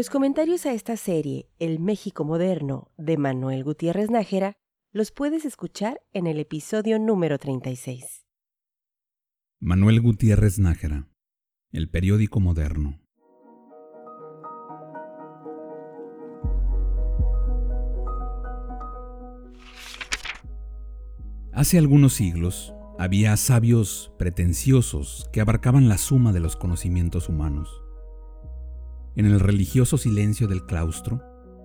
Los comentarios a esta serie, El México Moderno, de Manuel Gutiérrez Nájera, los puedes escuchar en el episodio número 36. Manuel Gutiérrez Nájera, El Periódico Moderno. Hace algunos siglos había sabios pretenciosos que abarcaban la suma de los conocimientos humanos en el religioso silencio del claustro,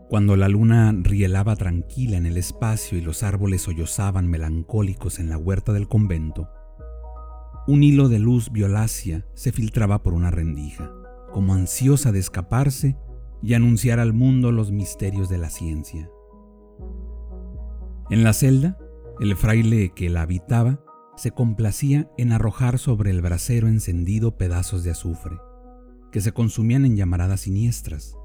cuando la luna rielaba tranquila en el espacio y los árboles sollozaban melancólicos en la huerta del convento, un hilo de luz violácea se filtraba por una rendija, como ansiosa de escaparse y anunciar al mundo los misterios de la ciencia. En la celda, el fraile que la habitaba se complacía en arrojar sobre el brasero encendido pedazos de azufre que se consumían en llamaradas siniestras.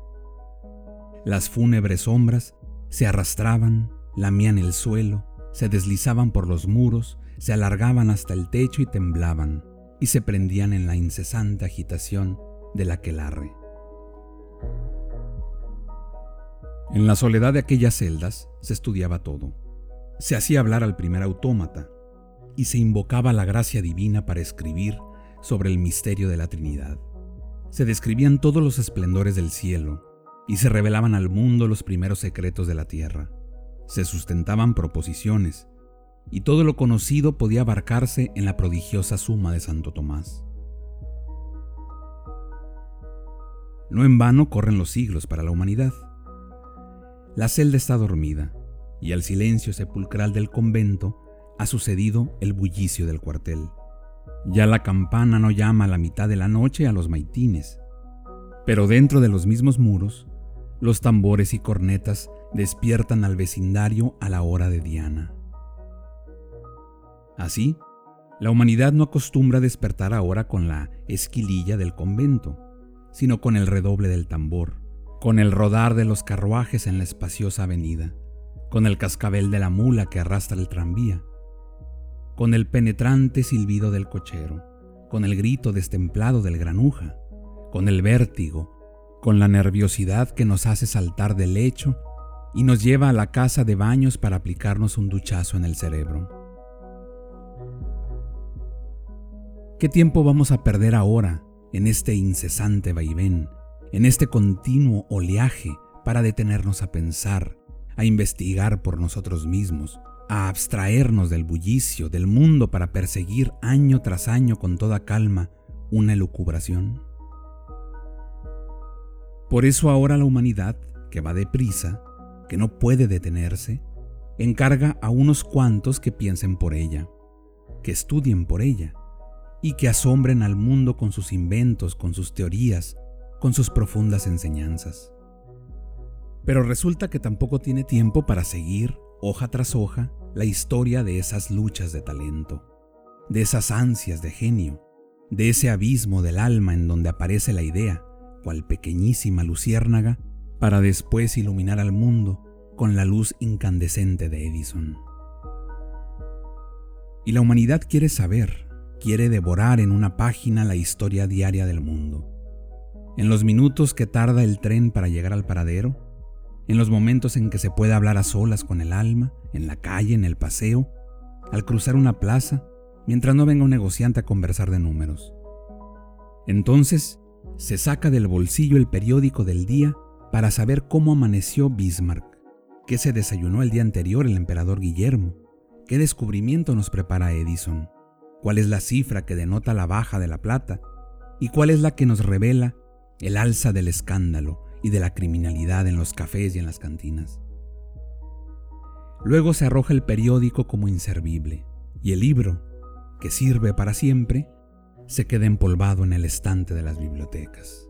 Las fúnebres sombras se arrastraban, lamían el suelo, se deslizaban por los muros, se alargaban hasta el techo y temblaban, y se prendían en la incesante agitación del aquelarre. En la soledad de aquellas celdas se estudiaba todo. Se hacía hablar al primer autómata y se invocaba la gracia divina para escribir sobre el misterio de la Trinidad se describían todos los esplendores del cielo y se revelaban al mundo los primeros secretos de la tierra. Se sustentaban proposiciones y todo lo conocido podía abarcarse en la prodigiosa suma de Santo Tomás. No en vano corren los siglos para la humanidad. La celda está dormida y al silencio sepulcral del convento ha sucedido el bullicio del cuartel. Ya la campana no llama a la mitad de la noche a los maitines, pero dentro de los mismos muros, los tambores y cornetas despiertan al vecindario a la hora de Diana. Así, la humanidad no acostumbra despertar ahora con la esquililla del convento, sino con el redoble del tambor, con el rodar de los carruajes en la espaciosa avenida, con el cascabel de la mula que arrastra el tranvía, con el penetrante silbido del cochero, con el grito destemplado del granuja, con el vértigo, con la nerviosidad que nos hace saltar del lecho y nos lleva a la casa de baños para aplicarnos un duchazo en el cerebro. ¿Qué tiempo vamos a perder ahora en este incesante vaivén, en este continuo oleaje para detenernos a pensar, a investigar por nosotros mismos, a abstraernos del bullicio del mundo para perseguir año tras año con toda calma una elucubración? Por eso ahora la humanidad, que va deprisa, que no puede detenerse, encarga a unos cuantos que piensen por ella, que estudien por ella y que asombren al mundo con sus inventos, con sus teorías, con sus profundas enseñanzas. Pero resulta que tampoco tiene tiempo para seguir, hoja tras hoja, la historia de esas luchas de talento, de esas ansias de genio, de ese abismo del alma en donde aparece la idea, cual pequeñísima luciérnaga, para después iluminar al mundo con la luz incandescente de Edison. Y la humanidad quiere saber, quiere devorar en una página la historia diaria del mundo. En los minutos que tarda el tren para llegar al paradero, en los momentos en que se puede hablar a solas con el alma, en la calle, en el paseo, al cruzar una plaza, mientras no venga un negociante a conversar de números. Entonces, se saca del bolsillo el periódico del día para saber cómo amaneció Bismarck, qué se desayunó el día anterior el emperador Guillermo, qué descubrimiento nos prepara Edison, cuál es la cifra que denota la baja de la plata y cuál es la que nos revela el alza del escándalo y de la criminalidad en los cafés y en las cantinas. Luego se arroja el periódico como inservible y el libro, que sirve para siempre, se queda empolvado en el estante de las bibliotecas.